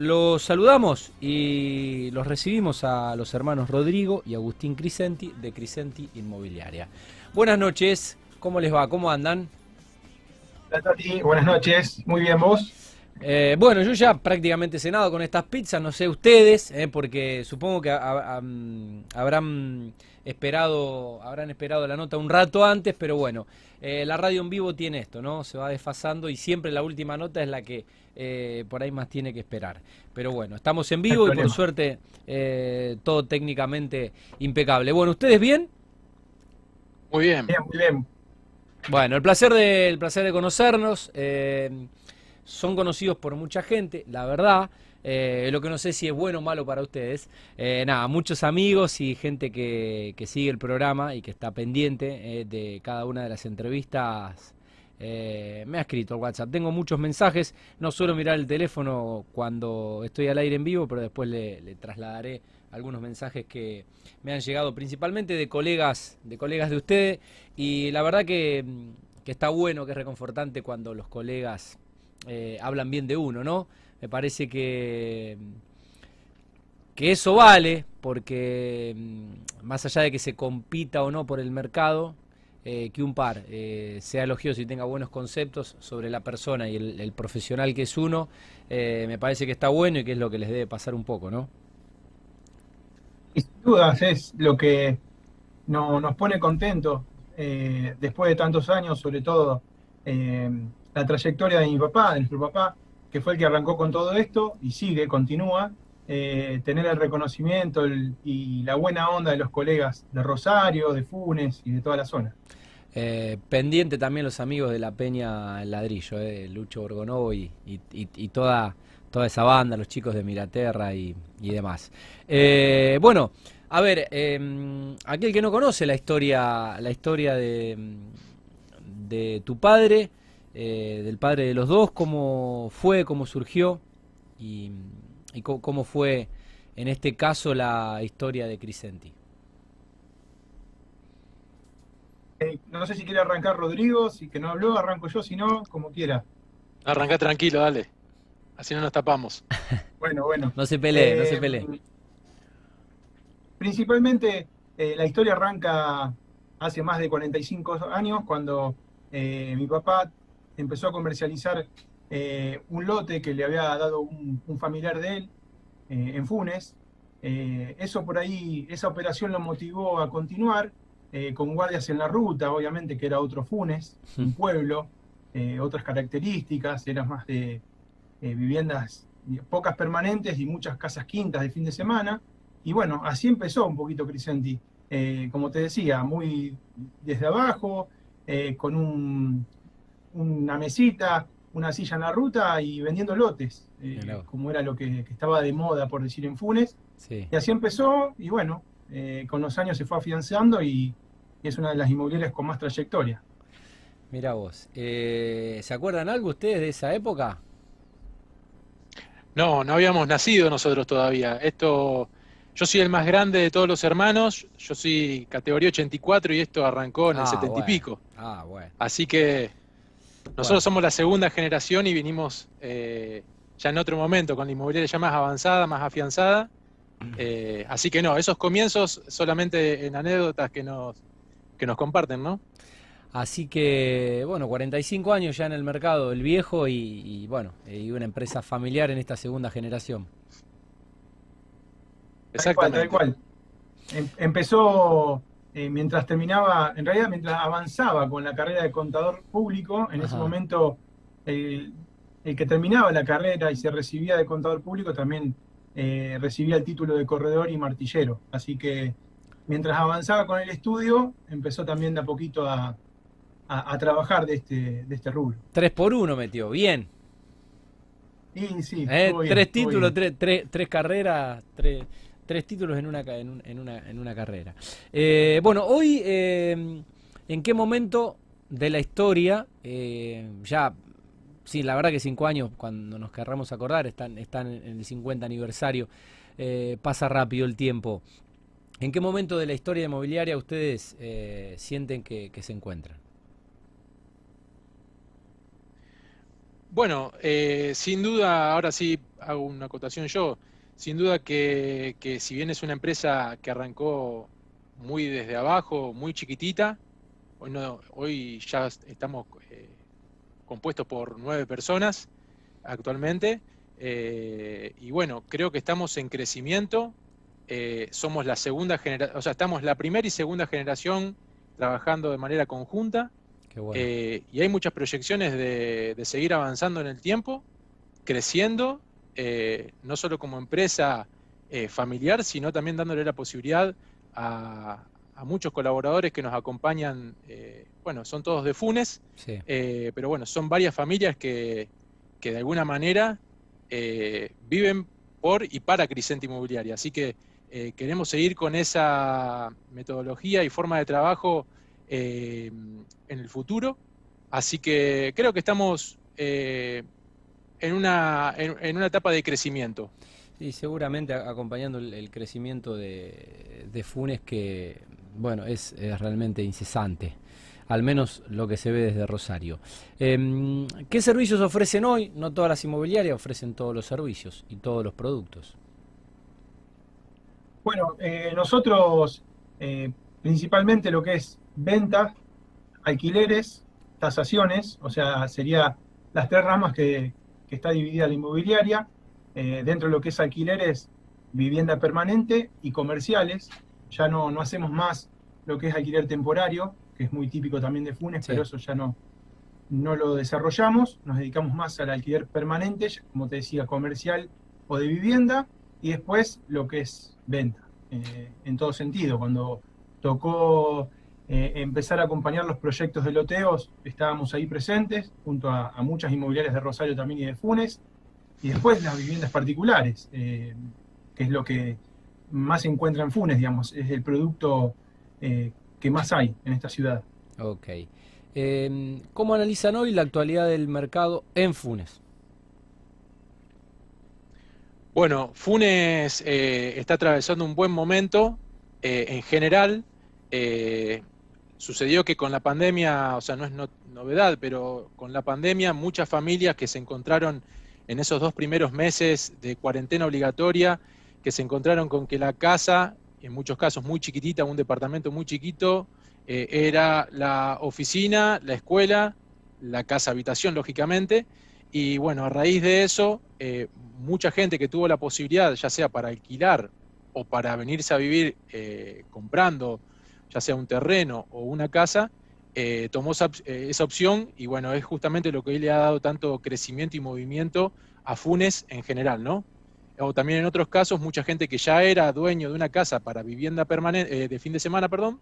Los saludamos y los recibimos a los hermanos Rodrigo y Agustín Crisenti de Crisenti Inmobiliaria. Buenas noches, ¿cómo les va? ¿Cómo andan? Hola Tati, buenas noches, muy bien vos. Eh, bueno, yo ya prácticamente cenado con estas pizzas, no sé ustedes, eh, porque supongo que habrán esperado, habrán esperado la nota un rato antes, pero bueno, eh, la radio en vivo tiene esto, ¿no? Se va desfasando y siempre la última nota es la que por ahí más tiene que esperar. Pero bueno, estamos en vivo y por suerte todo técnicamente impecable. Bueno, ¿ustedes bien? Muy bien. Bien, muy bien. Bueno, el placer de, el placer de conocernos son conocidos por mucha gente, la verdad. Eh, lo que no sé si es bueno o malo para ustedes. Eh, nada, muchos amigos y gente que, sigue el programa y que está pendiente eh, de cada una de las entrevistas. me ha escrito al WhatsApp. Tengo muchos mensajes. No suelo mirar el teléfono cuando estoy al aire en vivo, pero después le, trasladaré algunos mensajes que me han llegado principalmente de colegas, de colegas de ustedes. Y la verdad que, que está bueno, que es reconfortante cuando los colegas eh, hablan bien de uno, ¿no? Me parece que, que eso vale, porque mm, más allá de que se compita o no por el mercado, eh, que un par eh, sea elogioso y tenga buenos conceptos sobre la persona y el, profesional que es uno, me parece que está bueno y que es lo que les debe pasar un poco, ¿no? sin dudas es lo que nos pone contentos después de tantos años, sobre todo la trayectoria de mi papá, de nuestro papá, que fue el que arrancó con todo esto y sigue, continúa, eh, tener el reconocimiento y la buena onda de los colegas de Rosario, de Funes y de toda la zona. Eh, pendiente también los amigos de la Peña El Ladrillo, eh, Lucho Borgonovo y, toda, toda esa banda, los chicos de Miraterra y, demás. bueno, a ver, aquel que no conoce la historia, la historia de, de tu padre, eh, del padre de los dos, cómo fue, cómo surgió y, cómo, fue en este caso la historia de Crisenti. Eh, no sé si quiere arrancar Rodrigo, si que no habló, arranco yo, si no, como quiera. Arranca tranquilo, dale. Así no nos tapamos. bueno, bueno. No se pelee, no se pelee. Eh, principalmente la historia arranca hace más de 45 años, cuando mi papá empezó a comercializar eh, un lote que le había dado un, familiar de él eh, en Funes. Eh, eso por ahí, esa operación lo motivó a continuar con guardias en la ruta, obviamente que era otro Funes, un pueblo, otras características, eran más de viviendas pocas permanentes y muchas casas quintas de fin de semana. Y bueno, así empezó un poquito Crisenti. como te decía, muy desde abajo, con un, una mesita, una silla en la ruta y vendiendo lotes, eh, como era lo que, estaba de moda, por decir, en Funes. Y así empezó, y bueno, eh, con los años se fue afianzando y, es una de las inmobiliarias con más trayectoria. Mira vos, eh, ¿se acuerdan algo ustedes de esa época? No, no habíamos nacido nosotros todavía. Esto, yo soy el más grande de todos los hermanos, yo soy categoría 84 y esto arrancó en el 70 ah, y pico. Ah, bueno. Así que nosotros somos la segunda generación y vinimos eh, ya en otro momento, con la inmobiliaria ya más avanzada, más afianzada. Eh, así que no, esos comienzos solamente en anécdotas que nos, que nos comparten, ¿no? Así que, bueno, 45 años ya en el mercado, el viejo y, bueno, y una empresa familiar en esta segunda generación. Exactamente. Tal cual, em, Empezó eh, mientras terminaba, en realidad mientras avanzaba con la carrera de contador público, en ese momento el, que terminaba la carrera y se recibía de contador público también eh, recibía el título de corredor y martillero. Así que mientras avanzaba con el estudio, empezó también de a poquito a, trabajar de este, de este rubro. Tres por uno metió, bien. Sí, sí. Eh, tres títulos, tres, tres, tres carreras, tres Tres títulos en una, en, una, en una carrera. Eh, bueno, hoy, eh, ¿en qué momento de la historia, eh, ya, sí, la verdad que cinco años, cuando nos querramos acordar, están, están en el 50 aniversario, pasa rápido el tiempo. ¿En qué momento de la historia inmobiliaria ustedes sienten que, se encuentran? Bueno, eh, sin duda, ahora sí hago una acotación yo, sin duda que, si bien es una empresa que arrancó muy desde abajo, muy chiquitita, hoy, hoy ya estamos eh, compuestos por nueve personas actualmente, eh, y bueno, creo que estamos en crecimiento, somos la segunda generación, o sea, estamos la primera y segunda generación trabajando de manera conjunta, eh, y hay muchas proyecciones de, seguir avanzando en el tiempo, creciendo, eh, no solo como empresa eh, familiar, sino también dándole la posibilidad a, muchos colaboradores que nos acompañan, bueno, son todos de Funes, pero bueno, son varias familias que, que de alguna manera viven por y para Crisente Inmobiliaria. Así que queremos seguir con esa metodología y forma de trabajo eh, en el futuro. Así que creo que estamos eh, en, una, en, una etapa de crecimiento. Sí, seguramente acompañando el, crecimiento de, Funes que, bueno, es, realmente incesante al menos lo que se ve desde Rosario. Em, ¿Qué servicios ofrecen hoy? No todas las inmobiliarias ofrecen todos los servicios y todos los productos. Bueno, eh, nosotros principalmente lo que es venta, alquileres, tasaciones, o sea, sería las tres ramas que, está dividida la inmobiliaria. Eh, dentro de lo que es alquileres, vivienda permanente y comerciales. Ya no, no hacemos más lo que es alquiler temporario, que es muy típico también de Funes, pero eso ya no, no lo desarrollamos. Nos dedicamos más al alquiler permanente, como te decía, comercial o de vivienda. Y después lo que es venta, eh, en todo sentido. Cuando tocó eh, empezar a acompañar los proyectos de loteos, estábamos ahí presentes, junto a, muchas inmobiliarias de Rosario también y de Funes, y después las viviendas particulares, eh, que es lo que más se encuentra en Funes, digamos, es el producto eh, que más hay en esta ciudad. Ok. Em, ¿Cómo analizan hoy la actualidad del mercado en Funes? Bueno, Funes está atravesando un buen momento en general sucedió que con la pandemia, o sea, no es novedad, pero con la pandemia muchas familias que se encontraron en esos dos primeros meses de cuarentena obligatoria, que se encontraron con que la casa, en muchos casos muy chiquitita, un departamento muy chiquito, eh, era la oficina, la escuela, la casa habitación, lógicamente, y bueno, a raíz de eso, eh, mucha gente que tuvo la posibilidad, ya sea para alquilar o para venirse a vivir eh, comprando, ya sea un terreno o una casa, eh, tomó eh, esa, opción y bueno, es justamente lo que hoy le ha dado tanto crecimiento y movimiento a Funes en general, ¿no? O también en otros casos, mucha gente que ya era dueño de una casa para vivienda permanente, eh, de fin de semana, perdón,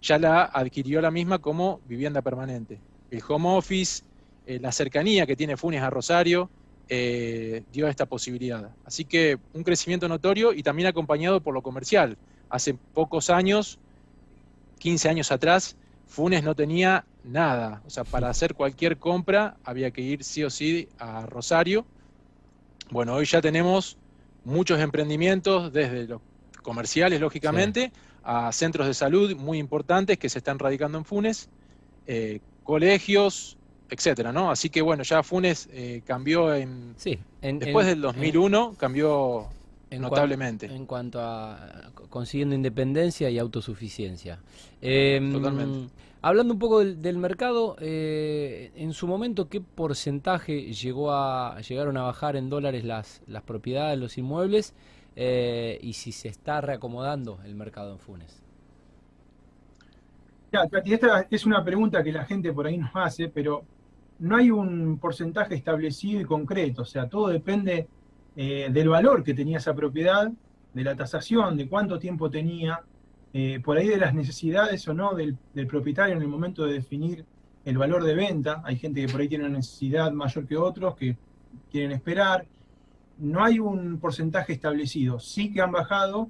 ya la adquirió la misma como vivienda permanente. El home office, la cercanía que tiene Funes a Rosario, dio esta posibilidad. Así que un crecimiento notorio y también acompañado por lo comercial. Hace pocos años 15 años atrás, Funes no tenía nada. O sea, para hacer cualquier compra había que ir sí o sí a Rosario. Bueno, hoy ya tenemos muchos emprendimientos, desde los comerciales, lógicamente, a centros de salud muy importantes que se están radicando en Funes, eh, colegios, etcétera, ¿no? Así que bueno, ya Funes eh, cambió en, sí, después del 2001 cambió Notablemente. en cuanto a consiguiendo independencia y autosuficiencia. Em, Totalmente. Hablando un poco del, mercado, eh, en su momento, ¿qué porcentaje llegó a llegaron a bajar en dólares las, las propiedades, los inmuebles? Eh, y si se está reacomodando el mercado en Funes. Ya, esta es una pregunta que la gente por ahí nos hace, pero no hay un porcentaje establecido y concreto. O sea, todo depende eh, del valor que tenía esa propiedad, de la tasación, de cuánto tiempo tenía, eh, por ahí de las necesidades o no del, propietario en el momento de definir el valor de venta. Hay gente que por ahí tiene una necesidad mayor que otros, que quieren esperar. No hay un porcentaje establecido. Sí que han bajado,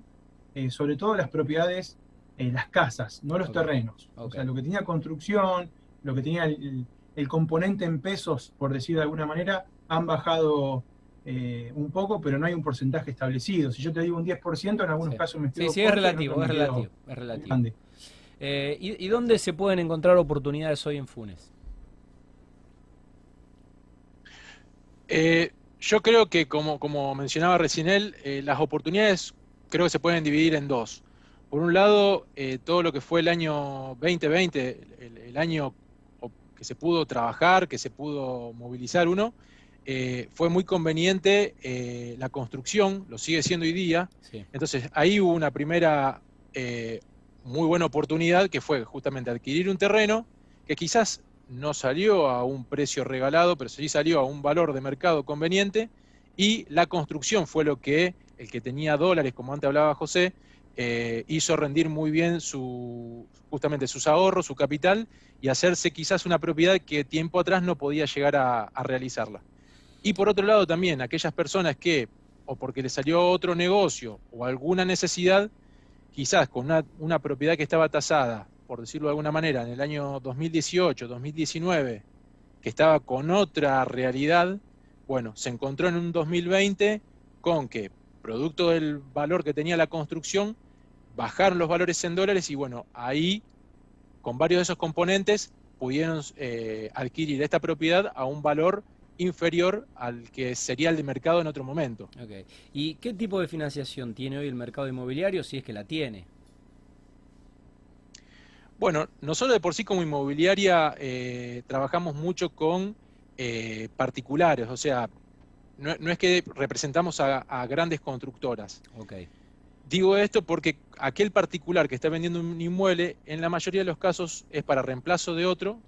eh, sobre todo las propiedades, las casas, no los terrenos. O sea, lo que tenía construcción, lo que tenía el, el componente en pesos, por decir de alguna manera, han bajado eh, un poco, pero no hay un porcentaje establecido. Si yo te digo un 10%, en algunos casos me estoy Sí, sí, es relativo, es relativo, es relativo. Eh, ¿y, dónde se pueden encontrar oportunidades hoy en Funes? Eh, yo creo que, como, como mencionaba recién él, eh, las oportunidades creo que se pueden dividir en dos. Por un lado, eh, todo lo que fue el año 2020, el, año que se pudo trabajar, que se pudo movilizar uno, fue muy conveniente la construcción, lo sigue siendo hoy día. Entonces, ahí hubo una primera muy buena oportunidad que fue justamente adquirir un terreno que quizás no salió a un precio regalado, pero sí salió a un valor de mercado conveniente y la construcción fue lo que el que tenía dólares, como antes hablaba José, eh, hizo rendir muy bien su, justamente sus ahorros, su capital y hacerse quizás una propiedad que tiempo atrás no podía llegar a, realizarla. Y por otro lado también aquellas personas que, o porque les salió otro negocio o alguna necesidad, quizás con una, una propiedad que estaba tasada por decirlo de alguna manera, en el año 2018, 2019, que estaba con otra realidad, bueno, se encontró en un 2020 con que, producto del valor que tenía la construcción, bajaron los valores en dólares y bueno, ahí, con varios de esos componentes, pudieron eh, adquirir esta propiedad a un valor inferior al que sería el de mercado en otro momento. ¿Y qué tipo de financiación tiene hoy el mercado inmobiliario si es que la tiene? Bueno, nosotros de por sí como inmobiliaria eh, trabajamos mucho con eh, particulares, o sea, no, es que representamos a, grandes constructoras. Okay. Digo esto porque aquel particular que está vendiendo un inmueble, en la mayoría de los casos es para reemplazo de otro,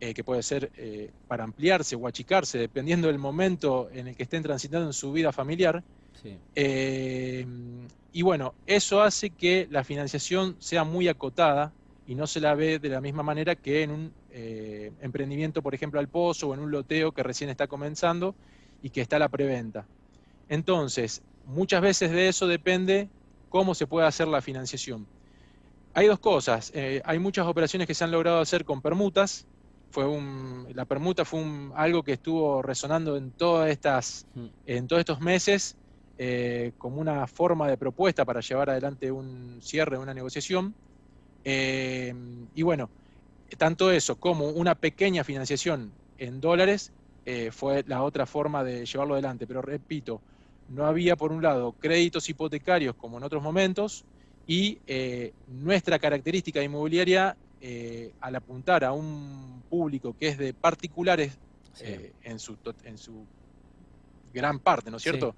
eh, que puede ser para ampliarse o achicarse, dependiendo del momento en el que estén transitando en su vida familiar. y bueno, eso hace que la financiación sea muy acotada y no se la ve de la misma manera que en un eh, emprendimiento, por ejemplo, al pozo o en un loteo que recién está comenzando y que está a la preventa. Entonces, muchas veces de eso depende cómo se puede hacer la financiación. Hay dos cosas. Eh, hay muchas operaciones que se han logrado hacer con permutas. Fue un, la permuta fue algo que estuvo resonando en, todas estas, mm. en todos estos meses eh, como una forma de propuesta para llevar adelante un cierre, una negociación. Eh, y bueno, tanto eso como una pequeña financiación en dólares eh, fue la otra forma de llevarlo adelante. Pero repito, no había por un lado créditos hipotecarios como en otros momentos y nuestra característica inmobiliaria al apuntar a un público que es de particulares en, su, en su gran parte, ¿no es cierto?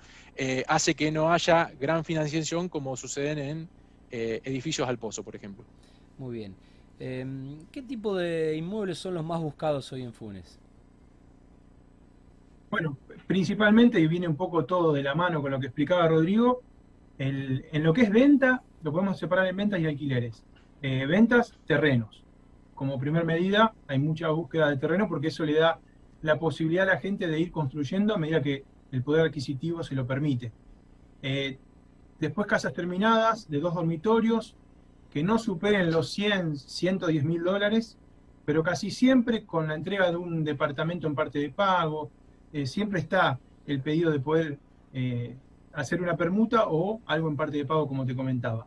hace que no haya gran financiación como suceden en edificios al pozo, por ejemplo. Muy bien. Em, ¿Qué tipo de inmuebles son los más buscados hoy en Funes? Bueno, principalmente, y viene un poco todo de la mano con lo que explicaba Rodrigo, en lo que es venta, lo podemos separar en ventas y alquileres. Eh, ventas, terrenos. Como primer medida, hay mucha búsqueda de terreno porque eso le da la posibilidad a la gente de ir construyendo a medida que el poder adquisitivo se lo permite. Eh, después casas terminadas de dos dormitorios, que no superen los 100, 110 mil dólares, pero casi siempre con la entrega de un departamento en parte de pago, eh, siempre está el pedido de poder hacer una permuta o algo en parte de pago, como te comentaba.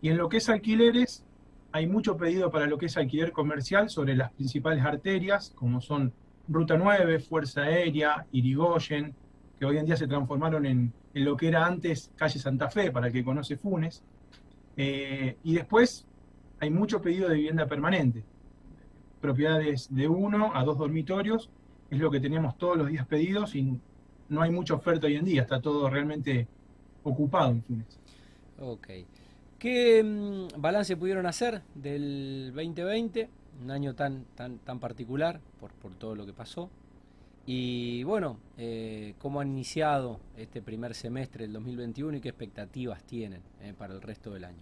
Y en lo que es alquileres, hay mucho pedido para lo que es alquiler comercial sobre las principales arterias, como son Ruta 9, Fuerza Aérea, Irigoyen, que hoy en día se transformaron en, en lo que era antes Calle Santa Fe, para el que conoce Funes. Eh, y después hay mucho pedido de vivienda permanente. Propiedades de uno a dos dormitorios, es lo que tenemos todos los días pedidos y no hay mucha oferta hoy en día, está todo realmente ocupado en fines. Ok. ¿Qué mm, balance pudieron hacer del 2020? Un año tan, tan, tan particular por, por todo lo que pasó. Y bueno, eh, ¿cómo han iniciado este primer semestre del 2021 y qué expectativas tienen eh, para el resto del año?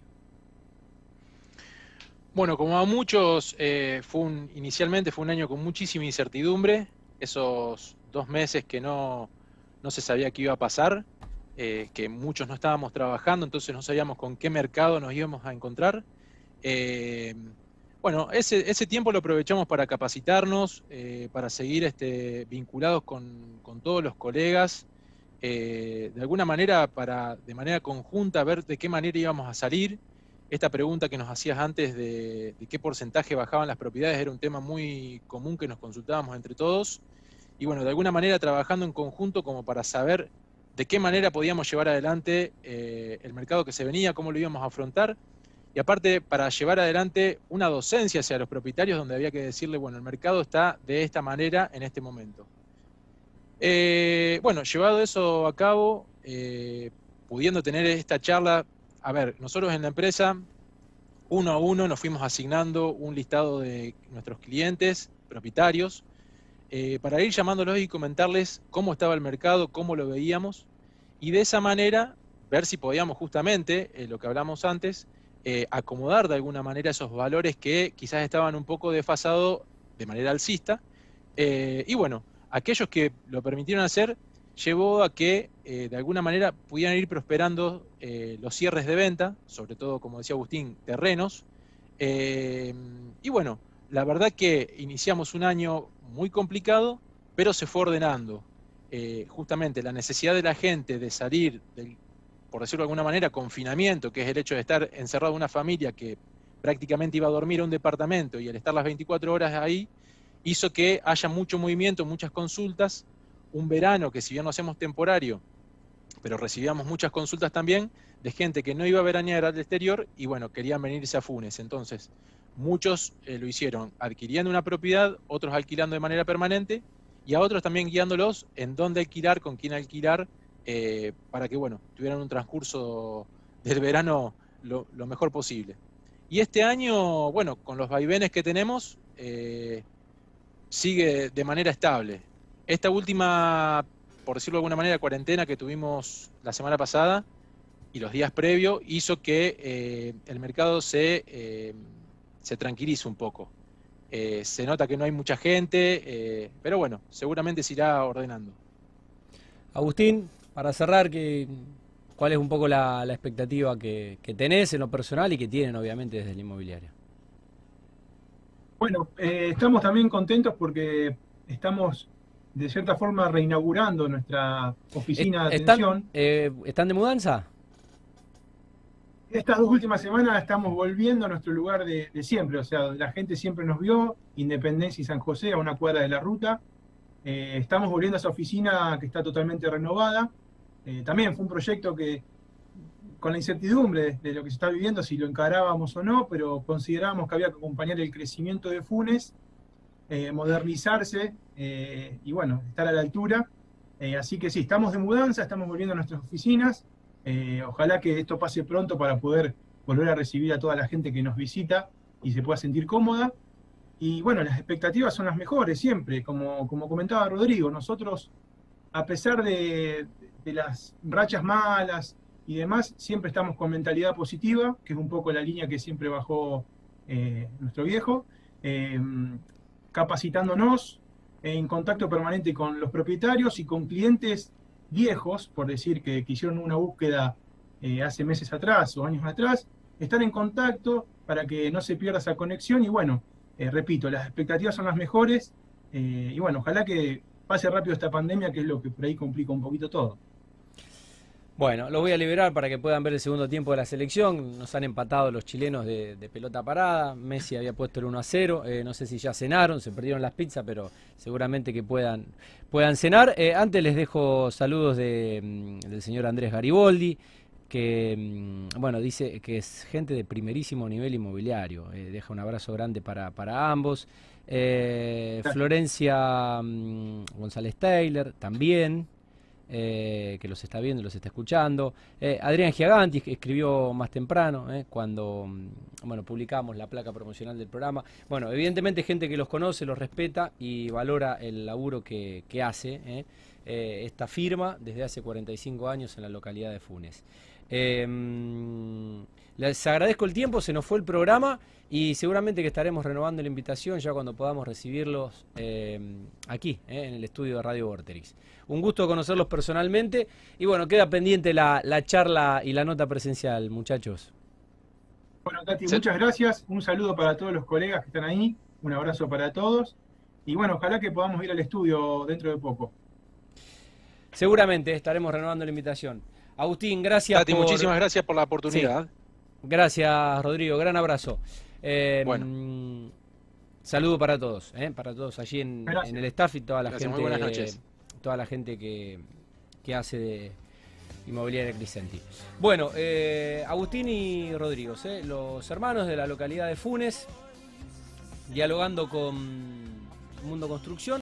Bueno, como a muchos, eh, fue inicialmente fue un año con muchísima incertidumbre, esos dos meses que no, no se sabía qué iba a pasar, que muchos no estábamos trabajando, entonces no sabíamos con qué mercado nos íbamos a encontrar. Bueno, ese, ese tiempo lo aprovechamos para capacitarnos, eh, para seguir este, vinculados con, todos los colegas, eh, de alguna manera, para de manera conjunta ver de qué manera íbamos a salir. Esta pregunta que nos hacías antes de, qué porcentaje bajaban las propiedades era un tema muy común que nos consultábamos entre todos. y bueno, de alguna manera trabajando en conjunto como para saber de qué manera podíamos llevar adelante eh, el mercado que se venía, cómo lo íbamos a afrontar, y aparte para llevar adelante una docencia hacia los propietarios donde había que decirle, bueno, el mercado está de esta manera en este momento. Eh, bueno, llevado eso a cabo, eh, pudiendo tener esta charla, a ver, nosotros en la empresa, uno a uno nos fuimos asignando un listado de nuestros clientes, propietarios, eh, para ir llamándolos y comentarles cómo estaba el mercado, cómo lo veíamos, y de esa manera ver si podíamos justamente, eh, lo que hablamos antes, eh, acomodar de alguna manera esos valores que quizás estaban un poco desfasados de manera alcista. y bueno, aquellos que lo permitieron hacer llevó a que de alguna manera pudieran ir prosperando los cierres de venta, sobre todo, como decía Agustín, terrenos. y bueno, la verdad que iniciamos un año muy complicado, pero se fue ordenando. Eh, justamente la necesidad de la gente de salir del, por decirlo de alguna manera, confinamiento, que es el hecho de estar encerrado en una familia que prácticamente iba a dormir en un departamento y el estar las 24 horas ahí, hizo que haya mucho movimiento, muchas consultas, un verano que si bien no hacemos temporario, pero recibíamos muchas consultas también de gente que no iba a veranear al exterior y bueno, querían venirse a Funes. Entonces, Muchos eh, lo hicieron adquiriendo una propiedad, otros alquilando de manera permanente y a otros también guiándolos en dónde alquilar, con quién alquilar, eh, para que bueno, tuvieran un transcurso del verano lo, mejor posible. Y este año, bueno, con los vaivenes que tenemos, eh, sigue de manera estable. Esta última, por decirlo de alguna manera, cuarentena que tuvimos la semana pasada y los días previos, hizo que el mercado se se tranquiliza un poco. Eh, se nota que no hay mucha gente, eh, pero bueno, seguramente se irá ordenando. Agustín, para cerrar, ¿cuál es un poco la, expectativa que, tenés en lo personal y que tienen obviamente desde el inmobiliario? Bueno, eh, estamos también contentos porque estamos de cierta forma reinaugurando nuestra oficina de atención. ¿Están de mudanza? Estas dos últimas semanas estamos volviendo a nuestro lugar de, siempre, o sea, la gente siempre nos vio, Independencia y San José, a una cuadra de la ruta. Eh, estamos volviendo a esa oficina que está totalmente renovada. Eh, también fue un proyecto que, con la incertidumbre de, lo que se está viviendo, si lo encarábamos o no, pero considerábamos que había que acompañar el crecimiento de Funes, eh, modernizarse y bueno, estar a la altura. así que sí, estamos de mudanza, estamos volviendo a nuestras oficinas. Eh, ojalá que esto pase pronto para poder volver a recibir a toda la gente que nos visita y se pueda sentir cómoda. Y bueno, las expectativas son las mejores siempre, como, como comentaba Rodrigo, nosotros, a pesar de, las rachas malas y demás, siempre estamos con mentalidad positiva, que es un poco la línea que siempre bajó eh, nuestro viejo, eh, capacitándonos en contacto permanente con los propietarios y con clientes viejos, por decir que, hicieron una búsqueda eh, hace meses atrás o años atrás, están en contacto para que no se pierda esa conexión y bueno, eh, repito, las expectativas son las mejores eh, y bueno, ojalá que pase rápido esta pandemia que es lo que por ahí complica un poquito todo. Bueno, los voy a liberar para que puedan ver el segundo tiempo de la selección. Nos han empatado los chilenos de, pelota parada. Messi había puesto el 1 a 0. Eh, no sé si ya cenaron, se perdieron las pizzas, pero seguramente que puedan, puedan cenar. Eh, antes les dejo saludos de, mm, del señor Andrés Gariboldi, que mm, bueno, dice que es gente de primerísimo nivel inmobiliario. Eh, deja un abrazo grande para, para ambos. Florencia mm, González Taylor también. Eh, que los está viendo, los está escuchando. Eh, Adrián Giaganti, escribió más temprano, eh, cuando mm, bueno, publicamos la placa promocional del programa. Bueno, evidentemente gente que los conoce, los respeta y valora el laburo que, hace esta firma desde hace 45 años en la localidad de Funes. Mm, les agradezco el tiempo, se nos fue el programa y seguramente que estaremos renovando la invitación ya cuando podamos recibirlos aquí, en el estudio de Radio Vorterix. Un gusto conocerlos personalmente. Y bueno, queda pendiente la, charla y la nota presencial, muchachos. Bueno, Tati, muchas gracias. Un saludo para todos los colegas que están ahí. Un abrazo para todos. Y bueno, ojalá que podamos ir al estudio dentro de poco. Seguramente estaremos renovando la invitación. Agustín, gracias. Tati, muchísimas gracias por la oportunidad. Gracias, Rodrigo. Gran abrazo. Eh, bueno. Saludo para todos, ¿eh? para todos allí en, el staff y toda la gente. buenas noches. Toda la gente que, hace de Inmobiliaria Crisenti. Bueno, eh, Agustín y Rodrigo, ¿eh? los hermanos de la localidad de Funes, dialogando con Mundo Construcción.